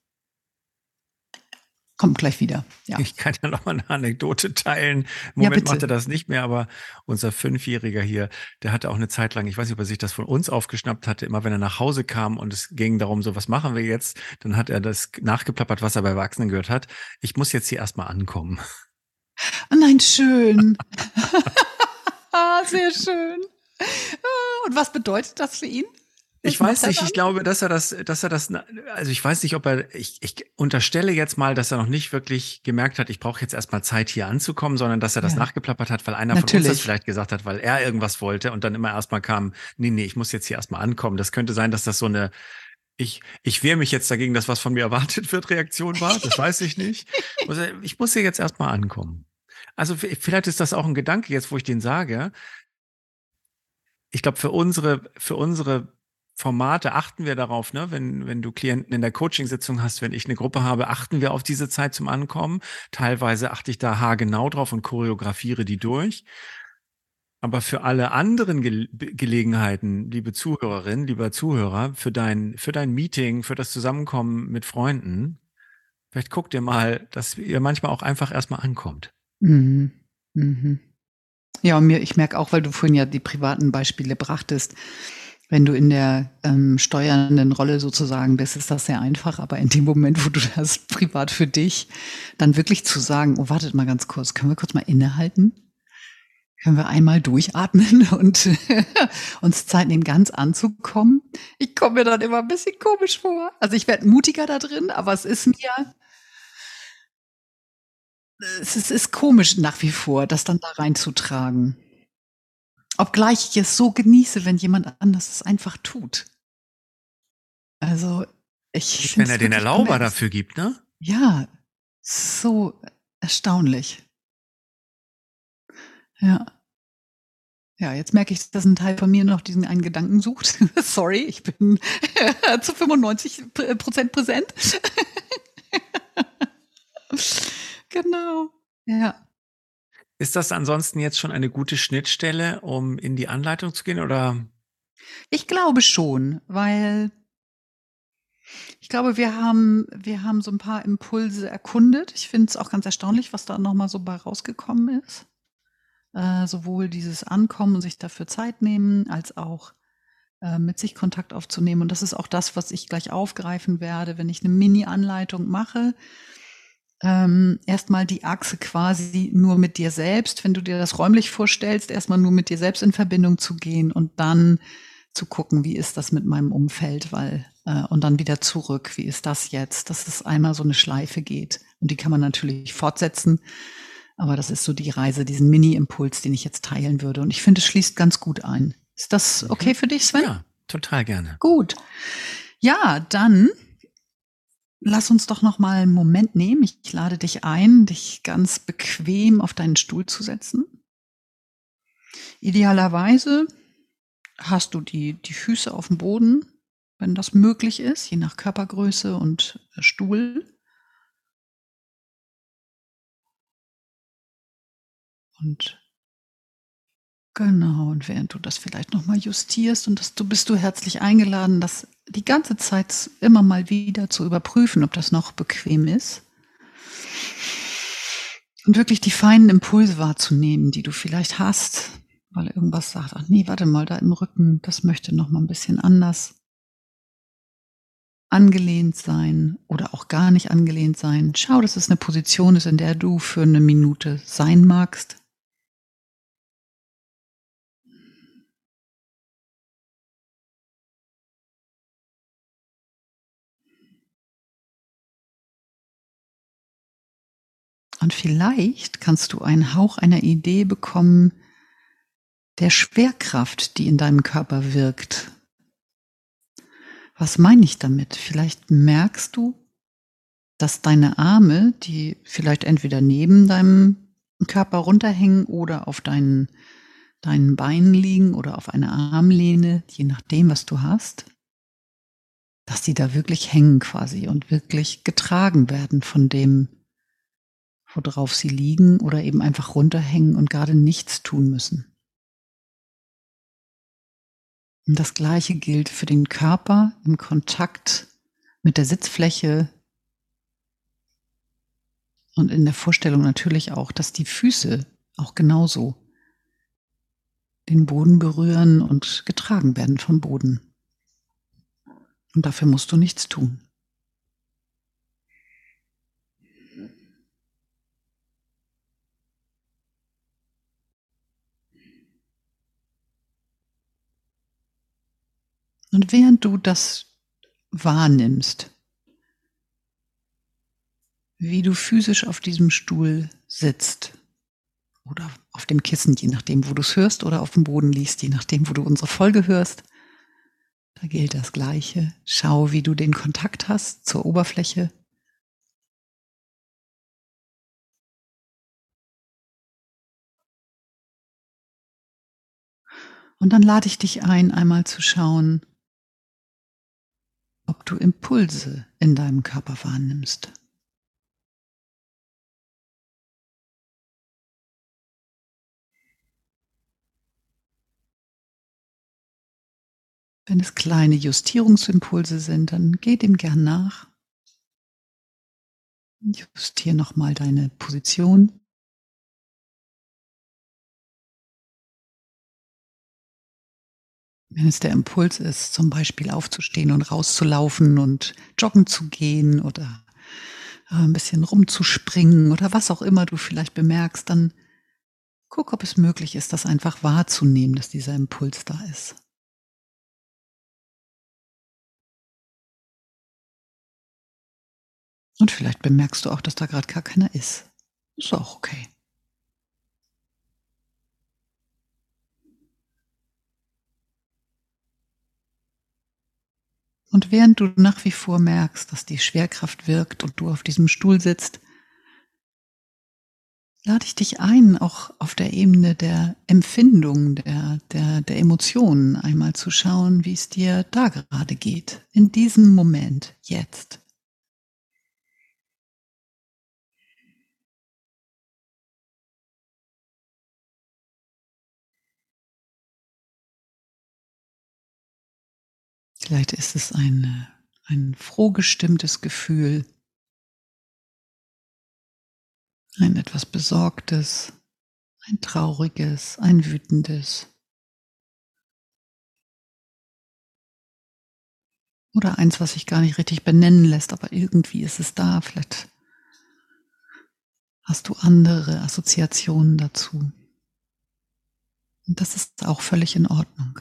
Kommt gleich wieder. Ja. Ich kann ja noch mal eine Anekdote teilen. Im Moment ja, macht er das nicht mehr, aber unser Fünfjähriger hier, der hatte auch eine Zeit lang, ich weiß nicht, ob er sich das von uns aufgeschnappt hatte, immer wenn er nach Hause kam und es ging darum, so, was machen wir jetzt? Dann hat er das nachgeplappert, was er bei Erwachsenen gehört hat. Ich muss jetzt hier erstmal ankommen. Oh nein, schön. Sehr schön. Und was bedeutet das für ihn? Ich weiß nicht, ich glaube, dass er das, dass er das, also ich weiß nicht, ob er, ich, ich unterstelle jetzt mal, dass er noch nicht wirklich gemerkt hat, ich brauche jetzt erstmal Zeit hier anzukommen, sondern dass er das ja. nachgeplappert hat, weil einer Natürlich. von uns das vielleicht gesagt hat, weil er irgendwas wollte und dann immer erstmal kam, nee, nee, ich muss jetzt hier erstmal ankommen. Das könnte sein, dass das so eine, ich, ich wehre mich jetzt dagegen, dass was von mir erwartet wird, Reaktion war. Das weiß ich nicht. Ich muss hier jetzt erstmal ankommen. Also vielleicht ist das auch ein Gedanke jetzt, wo ich den sage. Ich glaube, für unsere, für unsere Formate achten wir darauf, ne? wenn, wenn du Klienten in der Coaching-Sitzung hast, wenn ich eine Gruppe habe, achten wir auf diese Zeit zum Ankommen. Teilweise achte ich da haargenau drauf und choreografiere die durch. Aber für alle anderen Ge Gelegenheiten, liebe Zuhörerin, lieber Zuhörer, für dein, für dein Meeting, für das Zusammenkommen mit Freunden, vielleicht guckt ihr mal, dass ihr manchmal auch einfach erstmal ankommt. Mhm. Mhm. Ja, und mir, ich merke auch, weil du vorhin ja die privaten Beispiele brachtest, wenn du in der ähm, steuernden Rolle sozusagen bist, ist das sehr einfach. Aber in dem Moment, wo du das privat für dich, dann wirklich zu sagen, oh, wartet mal ganz kurz, können wir kurz mal innehalten? Können wir einmal durchatmen und uns Zeit nehmen, ganz anzukommen? Ich komme mir dann immer ein bisschen komisch vor. Also ich werde mutiger da drin, aber es ist mir, es ist, ist komisch nach wie vor, das dann da reinzutragen. Obgleich ich es so genieße, wenn jemand anders es einfach tut. Also, ich. Wenn er den Erlauber dafür gibt, ne? Ja, so erstaunlich. Ja. Ja, jetzt merke ich, dass ein Teil von mir noch diesen einen Gedanken sucht. Sorry, ich bin zu 95 Prozent präsent. genau. Ja. Ist das ansonsten jetzt schon eine gute Schnittstelle, um in die Anleitung zu gehen oder? Ich glaube schon, weil ich glaube, wir haben, wir haben so ein paar Impulse erkundet. Ich finde es auch ganz erstaunlich, was da nochmal so bei rausgekommen ist. Äh, sowohl dieses Ankommen und sich dafür Zeit nehmen, als auch äh, mit sich Kontakt aufzunehmen. Und das ist auch das, was ich gleich aufgreifen werde, wenn ich eine Mini-Anleitung mache. Ähm, erstmal die Achse quasi nur mit dir selbst, wenn du dir das räumlich vorstellst, erstmal nur mit dir selbst in Verbindung zu gehen und dann zu gucken, wie ist das mit meinem Umfeld, weil äh, und dann wieder zurück, wie ist das jetzt, dass es einmal so eine Schleife geht und die kann man natürlich fortsetzen, aber das ist so die Reise, diesen Mini-Impuls, den ich jetzt teilen würde und ich finde, es schließt ganz gut ein. Ist das mhm. okay für dich, Sven? Ja, total gerne. Gut. Ja, dann lass uns doch noch mal einen Moment nehmen. Ich lade dich ein, dich ganz bequem auf deinen Stuhl zu setzen. Idealerweise hast du die, die Füße auf dem Boden, wenn das möglich ist, je nach Körpergröße und Stuhl. Und genau, und während du das vielleicht nochmal justierst und das, du bist du herzlich eingeladen, das die ganze Zeit immer mal wieder zu überprüfen, ob das noch bequem ist. Und wirklich die feinen Impulse wahrzunehmen, die du vielleicht hast, weil irgendwas sagt, ach nee, warte mal, da im Rücken, das möchte noch mal ein bisschen anders angelehnt sein oder auch gar nicht angelehnt sein. Schau, dass es eine Position ist, in der du für eine Minute sein magst. Und vielleicht kannst du einen Hauch einer Idee bekommen, der Schwerkraft, die in deinem Körper wirkt. Was meine ich damit? Vielleicht merkst du, dass deine Arme, die vielleicht entweder neben deinem Körper runterhängen oder auf deinen, deinen Beinen liegen oder auf einer Armlehne, je nachdem, was du hast, dass die da wirklich hängen quasi und wirklich getragen werden von dem, worauf sie liegen oder eben einfach runterhängen und gerade nichts tun müssen. Und das Gleiche gilt für den Körper im Kontakt mit der Sitzfläche und in der Vorstellung natürlich auch, dass die Füße auch genauso den Boden berühren und getragen werden vom Boden. Und dafür musst du nichts tun. Und während du das wahrnimmst, wie du physisch auf diesem Stuhl sitzt oder auf dem Kissen, je nachdem, wo du es hörst, oder auf dem Boden liest, je nachdem, wo du unsere Folge hörst, da gilt das Gleiche. Schau, wie du den Kontakt hast zur Oberfläche. Und dann lade ich dich ein, einmal zu schauen, ob du Impulse in deinem Körper wahrnimmst. Wenn es kleine Justierungsimpulse sind, dann geh dem gern nach. Justier nochmal deine Position. Wenn es der Impuls ist, zum Beispiel aufzustehen und rauszulaufen und joggen zu gehen oder äh, ein bisschen rumzuspringen oder was auch immer du vielleicht bemerkst, dann guck, ob es möglich ist, das einfach wahrzunehmen, dass dieser Impuls da ist. Und vielleicht bemerkst du auch, dass da gerade gar keiner ist. Ist auch okay. Und während du nach wie vor merkst, dass die Schwerkraft wirkt und du auf diesem Stuhl sitzt, lade ich dich ein, auch auf der Ebene der Empfindung, der, der, der Emotionen einmal zu schauen, wie es dir da gerade geht, in diesem Moment, jetzt. Vielleicht ist es eine, ein frohgestimmtes Gefühl, ein etwas besorgtes, ein trauriges, ein wütendes. Oder eins, was sich gar nicht richtig benennen lässt, aber irgendwie ist es da. Vielleicht hast du andere Assoziationen dazu. Und das ist auch völlig in Ordnung.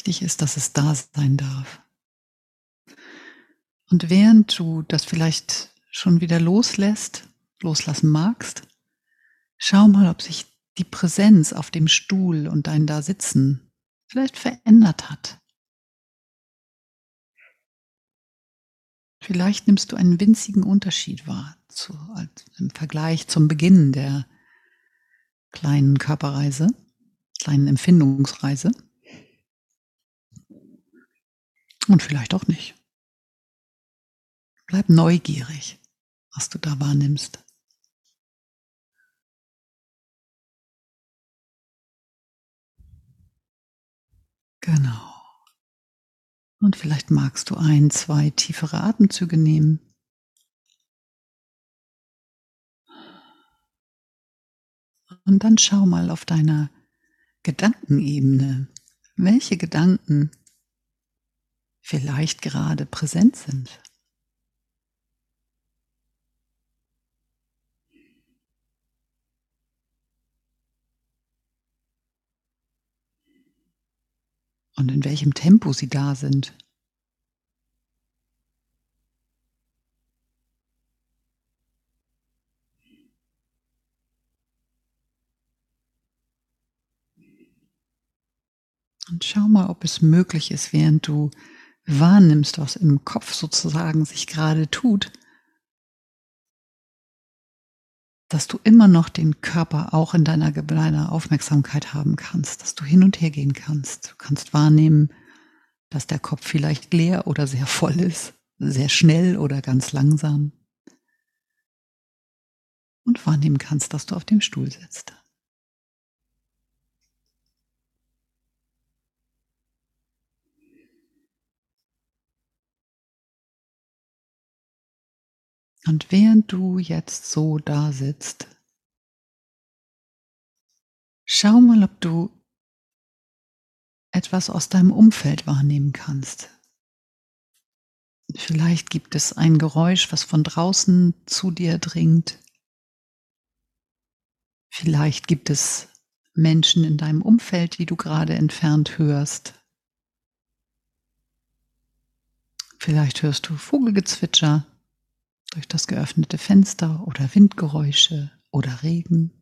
Wichtig ist, dass es da sein darf. Und während du das vielleicht schon wieder loslässt, loslassen magst, schau mal, ob sich die Präsenz auf dem Stuhl und dein da sitzen vielleicht verändert hat. Vielleicht nimmst du einen winzigen Unterschied wahr zu, im Vergleich zum Beginn der kleinen Körperreise, kleinen Empfindungsreise. Und vielleicht auch nicht. Bleib neugierig, was du da wahrnimmst. Genau. Und vielleicht magst du ein, zwei tiefere Atemzüge nehmen. Und dann schau mal auf deiner Gedankenebene, welche Gedanken vielleicht gerade präsent sind. Und in welchem Tempo sie da sind. Und schau mal, ob es möglich ist, während du wahrnimmst, was im Kopf sozusagen sich gerade tut, dass du immer noch den Körper auch in deiner, deiner Aufmerksamkeit haben kannst, dass du hin und her gehen kannst. Du kannst wahrnehmen, dass der Kopf vielleicht leer oder sehr voll ist, sehr schnell oder ganz langsam. Und wahrnehmen kannst, dass du auf dem Stuhl sitzt. Und während du jetzt so da sitzt, schau mal, ob du etwas aus deinem Umfeld wahrnehmen kannst. Vielleicht gibt es ein Geräusch, was von draußen zu dir dringt. Vielleicht gibt es Menschen in deinem Umfeld, die du gerade entfernt hörst. Vielleicht hörst du Vogelgezwitscher durch das geöffnete Fenster oder Windgeräusche oder Regen.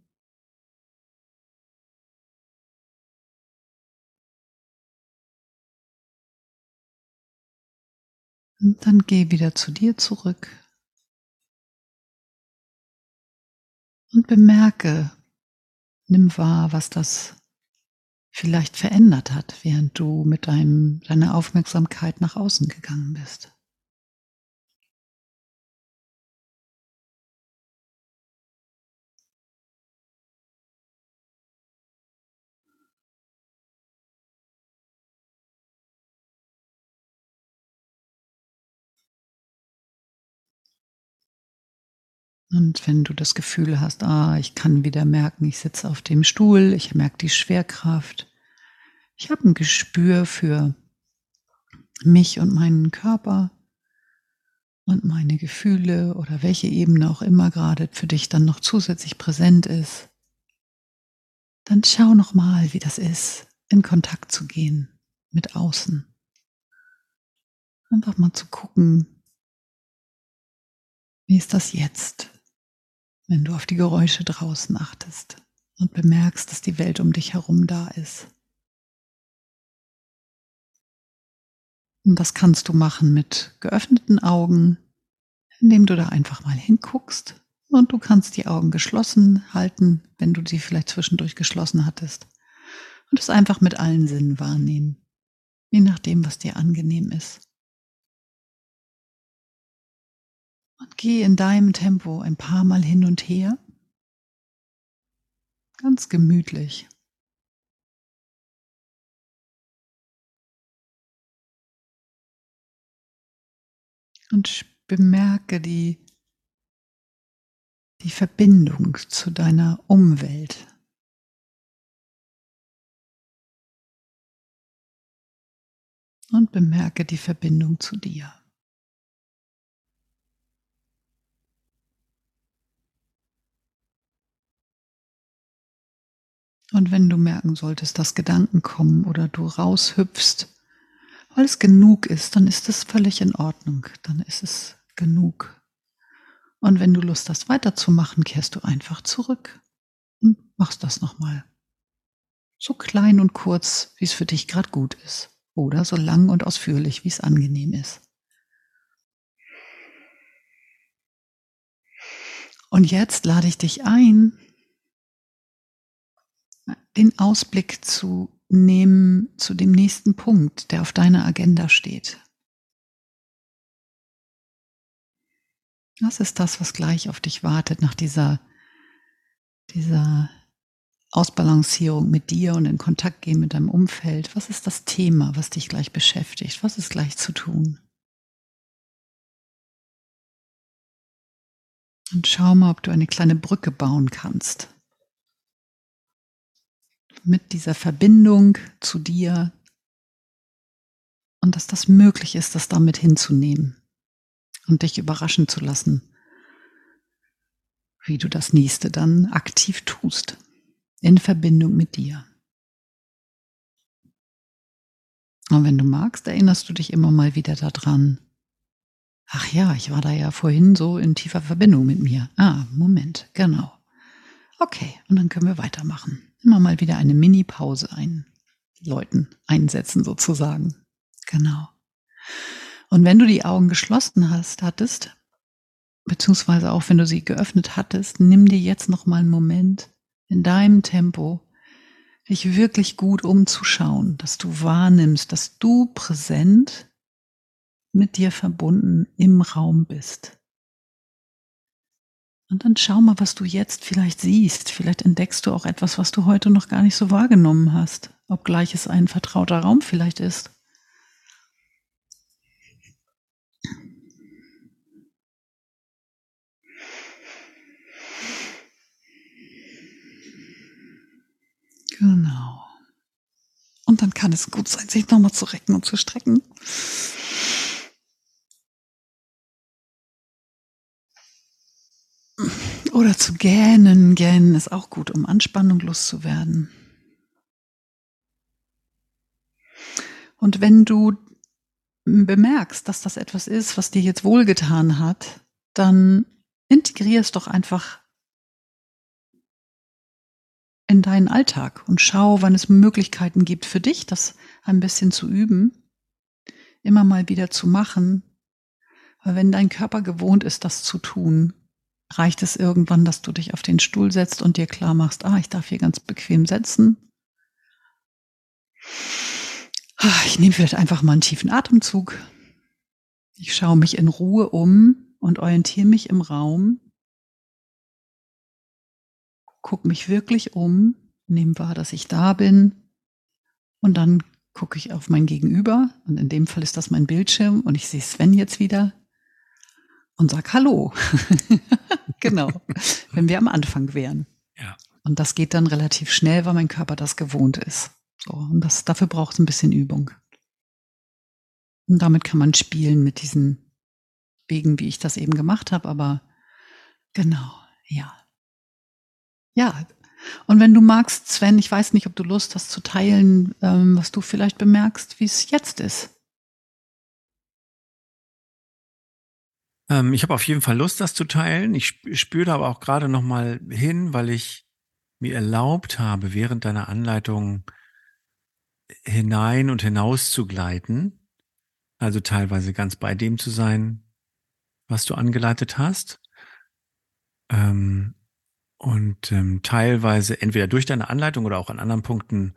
Und dann geh wieder zu dir zurück und bemerke, nimm wahr, was das vielleicht verändert hat, während du mit deinem, deiner Aufmerksamkeit nach außen gegangen bist. Und wenn du das Gefühl hast, ah, ich kann wieder merken, ich sitze auf dem Stuhl, ich merke die Schwerkraft, ich habe ein Gespür für mich und meinen Körper und meine Gefühle oder welche Ebene auch immer gerade für dich dann noch zusätzlich präsent ist, dann schau noch mal, wie das ist, in Kontakt zu gehen mit außen. Einfach mal zu gucken, wie ist das jetzt? Wenn du auf die Geräusche draußen achtest und bemerkst, dass die Welt um dich herum da ist. Und das kannst du machen mit geöffneten Augen, indem du da einfach mal hinguckst und du kannst die Augen geschlossen halten, wenn du sie vielleicht zwischendurch geschlossen hattest und es einfach mit allen Sinnen wahrnehmen, je nachdem, was dir angenehm ist. Und geh in deinem Tempo ein paar Mal hin und her. Ganz gemütlich. Und bemerke die, die Verbindung zu deiner Umwelt. Und bemerke die Verbindung zu dir. Und wenn du merken solltest, dass Gedanken kommen oder du raushüpfst, weil es genug ist, dann ist es völlig in Ordnung. Dann ist es genug. Und wenn du Lust hast, weiterzumachen, kehrst du einfach zurück und machst das nochmal. So klein und kurz, wie es für dich gerade gut ist. Oder so lang und ausführlich, wie es angenehm ist. Und jetzt lade ich dich ein, den Ausblick zu nehmen zu dem nächsten Punkt, der auf deiner Agenda steht. Was ist das, was gleich auf dich wartet nach dieser, dieser Ausbalancierung mit dir und in Kontakt gehen mit deinem Umfeld? Was ist das Thema, was dich gleich beschäftigt? Was ist gleich zu tun? Und schau mal, ob du eine kleine Brücke bauen kannst mit dieser Verbindung zu dir und dass das möglich ist, das damit hinzunehmen und dich überraschen zu lassen, wie du das nächste dann aktiv tust, in Verbindung mit dir. Und wenn du magst, erinnerst du dich immer mal wieder daran. Ach ja, ich war da ja vorhin so in tiefer Verbindung mit mir. Ah, Moment, genau. Okay, und dann können wir weitermachen immer mal wieder eine Mini-Pause einläuten, einsetzen sozusagen. Genau. Und wenn du die Augen geschlossen hast, hattest, beziehungsweise auch wenn du sie geöffnet hattest, nimm dir jetzt noch mal einen Moment in deinem Tempo, dich wirklich gut umzuschauen, dass du wahrnimmst, dass du präsent mit dir verbunden im Raum bist. Und dann schau mal, was du jetzt vielleicht siehst. Vielleicht entdeckst du auch etwas, was du heute noch gar nicht so wahrgenommen hast, obgleich es ein vertrauter Raum vielleicht ist. Genau. Und dann kann es gut sein, sich nochmal zu recken und zu strecken. Oder zu gähnen. Gähnen ist auch gut, um Anspannung loszuwerden. Und wenn du bemerkst, dass das etwas ist, was dir jetzt wohlgetan hat, dann integrier es doch einfach in deinen Alltag und schau, wann es Möglichkeiten gibt für dich, das ein bisschen zu üben, immer mal wieder zu machen. Weil wenn dein Körper gewohnt ist, das zu tun, reicht es irgendwann, dass du dich auf den Stuhl setzt und dir klar machst, ah, ich darf hier ganz bequem setzen. Ah, ich nehme vielleicht einfach mal einen tiefen Atemzug. Ich schaue mich in Ruhe um und orientiere mich im Raum. Guck mich wirklich um, nehme wahr, dass ich da bin. Und dann gucke ich auf mein Gegenüber. Und in dem Fall ist das mein Bildschirm. Und ich sehe Sven jetzt wieder und sag Hallo. genau. Wenn wir am Anfang wären. Ja. Und das geht dann relativ schnell, weil mein Körper das gewohnt ist. So, und das, dafür braucht es ein bisschen Übung. Und damit kann man spielen mit diesen Wegen, wie ich das eben gemacht habe, aber genau, ja. Ja. Und wenn du magst, Sven, ich weiß nicht, ob du Lust hast zu teilen, ähm, was du vielleicht bemerkst, wie es jetzt ist. Ähm, ich habe auf jeden Fall Lust, das zu teilen. Ich spüre da aber auch gerade noch mal hin, weil ich mir erlaubt habe, während deiner Anleitung hinein und hinaus zu gleiten. Also teilweise ganz bei dem zu sein, was du angeleitet hast. Ähm, und ähm, teilweise entweder durch deine Anleitung oder auch an anderen Punkten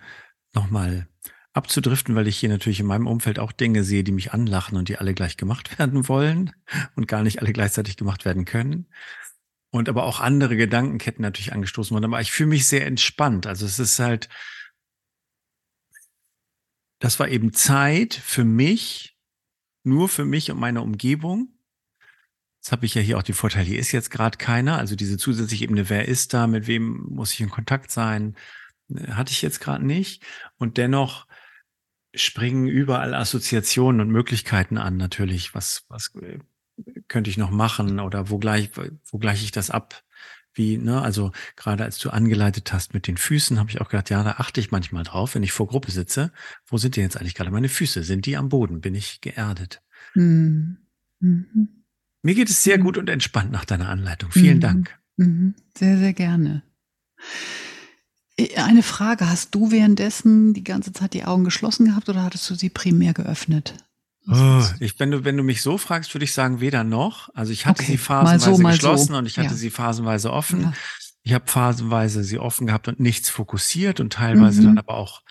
nochmal abzudriften, weil ich hier natürlich in meinem Umfeld auch Dinge sehe, die mich anlachen und die alle gleich gemacht werden wollen und gar nicht alle gleichzeitig gemacht werden können. Und aber auch andere Gedankenketten natürlich angestoßen wurden. Aber ich fühle mich sehr entspannt. Also es ist halt, das war eben Zeit für mich, nur für mich und meine Umgebung. Jetzt habe ich ja hier auch die Vorteile, hier ist jetzt gerade keiner. Also diese zusätzliche Ebene, wer ist da, mit wem muss ich in Kontakt sein, äh, hatte ich jetzt gerade nicht. Und dennoch springen überall Assoziationen und Möglichkeiten an, natürlich. Was, was äh, könnte ich noch machen oder wo gleich, wo gleich ich das ab? Wie, ne, also gerade als du angeleitet hast mit den Füßen, habe ich auch gedacht, ja, da achte ich manchmal drauf, wenn ich vor Gruppe sitze. Wo sind denn jetzt eigentlich gerade meine Füße? Sind die am Boden? Bin ich geerdet? Mhm. Mhm. Mir geht es sehr mhm. gut und entspannt nach deiner Anleitung. Vielen mhm. Dank. Mhm. Sehr, sehr gerne. Eine Frage, hast du währenddessen die ganze Zeit die Augen geschlossen gehabt oder hattest du sie primär geöffnet? Oh, ich, wenn du, wenn du mich so fragst, würde ich sagen, weder noch. Also ich hatte okay. sie phasenweise so, geschlossen so. und ich hatte ja. sie phasenweise offen. Ja. Ich habe phasenweise sie offen gehabt und nichts fokussiert und teilweise mhm. dann aber auch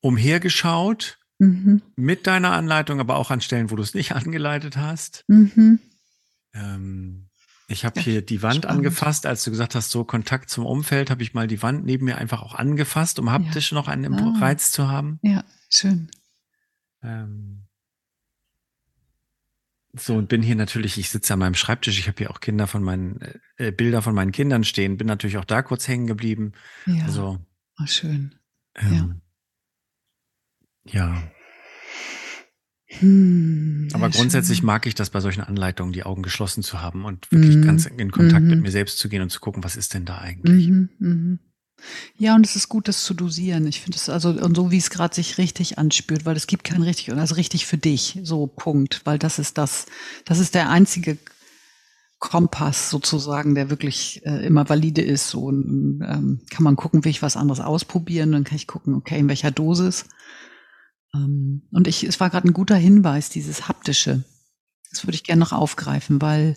umhergeschaut mhm. mit deiner Anleitung, aber auch an Stellen, wo du es nicht angeleitet hast. Mhm. Ähm, ich habe ja, hier die Wand spannend. angefasst, als du gesagt hast, so Kontakt zum Umfeld, habe ich mal die Wand neben mir einfach auch angefasst, um haptisch noch einen ah. Reiz zu haben. Ja, schön. Ähm, so, und bin hier natürlich, ich sitze an meinem Schreibtisch, ich habe hier auch Kinder von meinen, äh, Bilder von meinen Kindern stehen, bin natürlich auch da kurz hängen geblieben. Ja. Also, oh, schön. Ähm, ja. ja. Hm, Aber grundsätzlich schön. mag ich das bei solchen Anleitungen, die Augen geschlossen zu haben und wirklich mhm. ganz in Kontakt mhm. mit mir selbst zu gehen und zu gucken, was ist denn da eigentlich. Mhm. mhm. Ja, und es ist gut, das zu dosieren. Ich finde es also, und so wie es gerade sich richtig anspürt, weil es gibt kein richtig und also richtig für dich, so Punkt, weil das ist das, das ist der einzige Kompass sozusagen, der wirklich äh, immer valide ist. So und, ähm, kann man gucken, will ich was anderes ausprobieren, dann kann ich gucken, okay, in welcher Dosis. Ähm, und ich, es war gerade ein guter Hinweis, dieses haptische. Das würde ich gerne noch aufgreifen, weil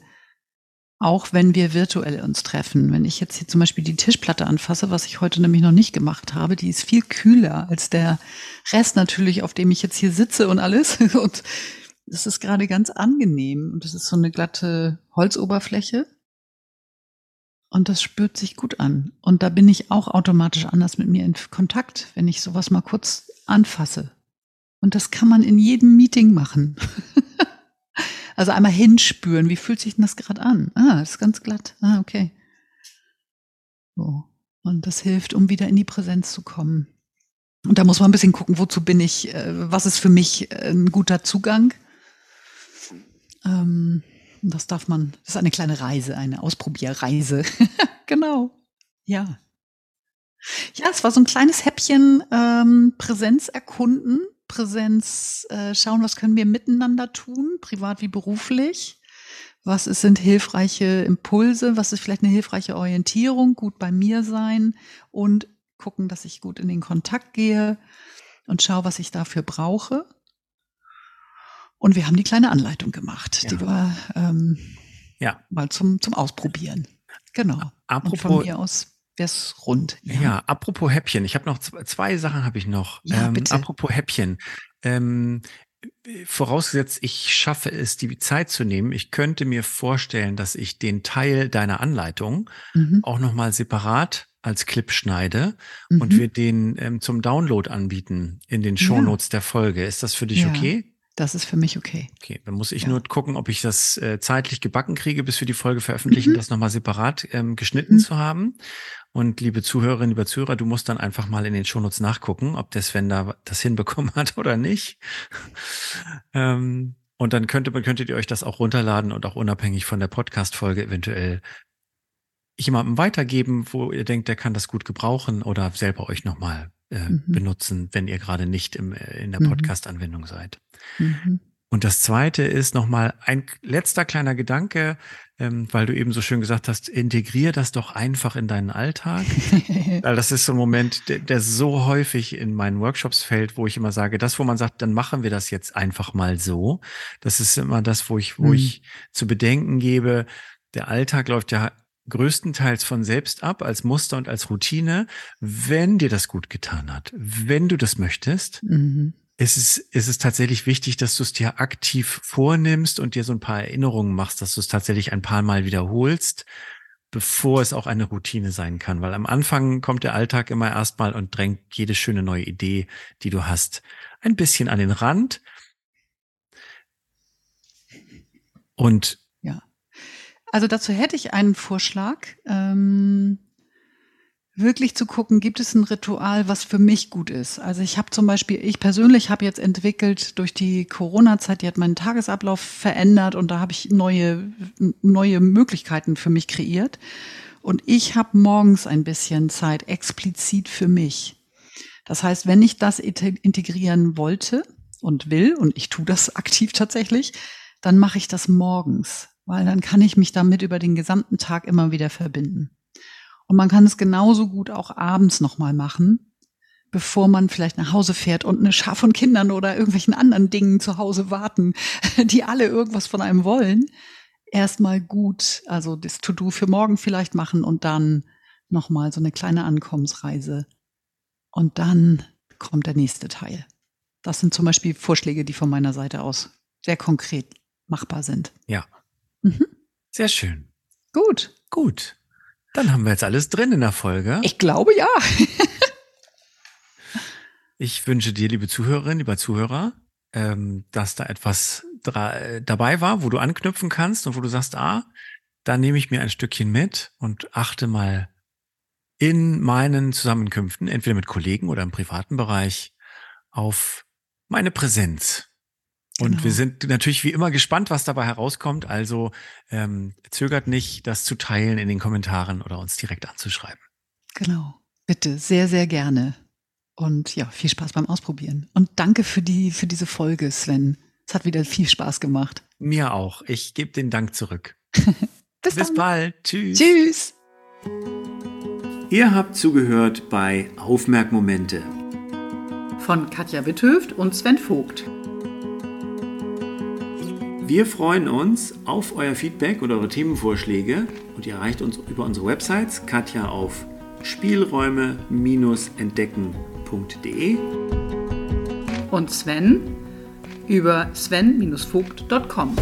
auch wenn wir virtuell uns treffen. Wenn ich jetzt hier zum Beispiel die Tischplatte anfasse, was ich heute nämlich noch nicht gemacht habe, die ist viel kühler als der Rest natürlich, auf dem ich jetzt hier sitze und alles. Und das ist gerade ganz angenehm. Und das ist so eine glatte Holzoberfläche. Und das spürt sich gut an. Und da bin ich auch automatisch anders mit mir in Kontakt, wenn ich sowas mal kurz anfasse. Und das kann man in jedem Meeting machen. Also einmal hinspüren, wie fühlt sich denn das gerade an? Ah, ist ganz glatt. Ah, okay. So. Und das hilft, um wieder in die Präsenz zu kommen. Und da muss man ein bisschen gucken, wozu bin ich, äh, was ist für mich äh, ein guter Zugang. Ähm, das darf man, das ist eine kleine Reise, eine Ausprobierreise. genau. Ja. Ja, es war so ein kleines Häppchen ähm, Präsenz erkunden Präsenz äh, schauen, was können wir miteinander tun, privat wie beruflich. Was ist, sind hilfreiche Impulse? Was ist vielleicht eine hilfreiche Orientierung? Gut bei mir sein und gucken, dass ich gut in den Kontakt gehe und schaue, was ich dafür brauche. Und wir haben die kleine Anleitung gemacht. Ja. Die war ähm, ja. mal zum, zum Ausprobieren. Genau. Apropos, und von mir aus wär's rund. Ja. ja, apropos Häppchen. Ich habe noch zwei, zwei Sachen habe ich noch. Ja, ähm, bitte. Apropos Häppchen. Ähm, vorausgesetzt, ich schaffe es, die Zeit zu nehmen. Ich könnte mir vorstellen, dass ich den Teil deiner Anleitung mhm. auch nochmal separat als Clip schneide mhm. und wir den ähm, zum Download anbieten in den Shownotes ja. der Folge. Ist das für dich ja. okay? Das ist für mich okay. Okay, dann muss ich ja. nur gucken, ob ich das äh, zeitlich gebacken kriege, bis wir die Folge veröffentlichen, mhm. das nochmal separat ähm, geschnitten mhm. zu haben. Und liebe Zuhörerinnen, lieber Zuhörer, du musst dann einfach mal in den Shownotes nachgucken, ob der Sven da das hinbekommen hat oder nicht. ähm, und dann könnte, könntet ihr euch das auch runterladen und auch unabhängig von der Podcast-Folge eventuell jemandem weitergeben, wo ihr denkt, der kann das gut gebrauchen oder selber euch nochmal äh, mhm. benutzen, wenn ihr gerade nicht im, äh, in der mhm. Podcast-Anwendung seid. Mhm. Und das zweite ist nochmal ein letzter kleiner Gedanke, ähm, weil du eben so schön gesagt hast, integrier das doch einfach in deinen Alltag. weil das ist so ein Moment, der, der, so häufig in meinen Workshops fällt, wo ich immer sage, das, wo man sagt, dann machen wir das jetzt einfach mal so. Das ist immer das, wo ich, wo mhm. ich zu bedenken gebe, der Alltag läuft ja größtenteils von selbst ab, als Muster und als Routine, wenn dir das gut getan hat, wenn du das möchtest. Mhm. Ist es, ist es tatsächlich wichtig, dass du es dir aktiv vornimmst und dir so ein paar Erinnerungen machst, dass du es tatsächlich ein paar Mal wiederholst, bevor es auch eine Routine sein kann. Weil am Anfang kommt der Alltag immer erstmal und drängt jede schöne neue Idee, die du hast, ein bisschen an den Rand. Und ja. Also dazu hätte ich einen Vorschlag. Ähm, wirklich zu gucken, gibt es ein Ritual, was für mich gut ist. Also ich habe zum Beispiel, ich persönlich habe jetzt entwickelt durch die Corona-Zeit, die hat meinen Tagesablauf verändert und da habe ich neue, neue Möglichkeiten für mich kreiert. Und ich habe morgens ein bisschen Zeit explizit für mich. Das heißt, wenn ich das integrieren wollte und will, und ich tue das aktiv tatsächlich, dann mache ich das morgens, weil dann kann ich mich damit über den gesamten Tag immer wieder verbinden. Und man kann es genauso gut auch abends nochmal machen, bevor man vielleicht nach Hause fährt und eine Schar von Kindern oder irgendwelchen anderen Dingen zu Hause warten, die alle irgendwas von einem wollen. Erstmal gut, also das To-Do für morgen vielleicht machen und dann nochmal so eine kleine Ankommensreise. Und dann kommt der nächste Teil. Das sind zum Beispiel Vorschläge, die von meiner Seite aus sehr konkret machbar sind. Ja. Mhm. Sehr schön. Gut. Gut. Dann haben wir jetzt alles drin in der Folge. Ich glaube ja. ich wünsche dir, liebe Zuhörerin, lieber Zuhörer, ähm, dass da etwas dabei war, wo du anknüpfen kannst und wo du sagst, ah, da nehme ich mir ein Stückchen mit und achte mal in meinen Zusammenkünften, entweder mit Kollegen oder im privaten Bereich, auf meine Präsenz. Und genau. wir sind natürlich wie immer gespannt, was dabei herauskommt. Also ähm, zögert nicht, das zu teilen in den Kommentaren oder uns direkt anzuschreiben. Genau. Bitte, sehr, sehr gerne. Und ja, viel Spaß beim Ausprobieren. Und danke für die, für diese Folge, Sven. Es hat wieder viel Spaß gemacht. Mir auch. Ich gebe den Dank zurück. Bis, Bis bald. Tschüss. Tschüss. Ihr habt zugehört bei Aufmerkmomente von Katja Witthöft und Sven Vogt. Wir freuen uns auf euer Feedback und eure Themenvorschläge und ihr erreicht uns über unsere Websites Katja auf spielräume-entdecken.de und Sven über sven-vogt.com.